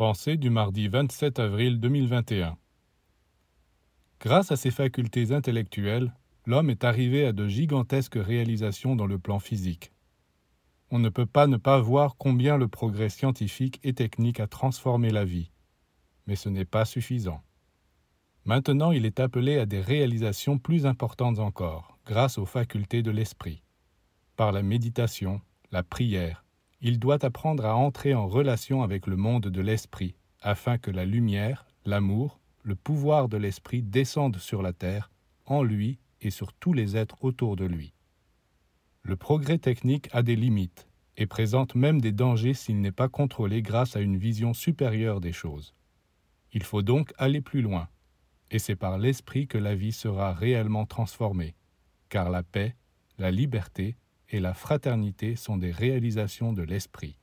Pensée du mardi 27 avril 2021. Grâce à ses facultés intellectuelles, l'homme est arrivé à de gigantesques réalisations dans le plan physique. On ne peut pas ne pas voir combien le progrès scientifique et technique a transformé la vie. Mais ce n'est pas suffisant. Maintenant, il est appelé à des réalisations plus importantes encore, grâce aux facultés de l'esprit. Par la méditation, la prière, il doit apprendre à entrer en relation avec le monde de l'esprit, afin que la lumière, l'amour, le pouvoir de l'esprit descendent sur la terre, en lui et sur tous les êtres autour de lui. Le progrès technique a des limites et présente même des dangers s'il n'est pas contrôlé grâce à une vision supérieure des choses. Il faut donc aller plus loin, et c'est par l'esprit que la vie sera réellement transformée, car la paix, la liberté et la fraternité sont des réalisations de l'esprit.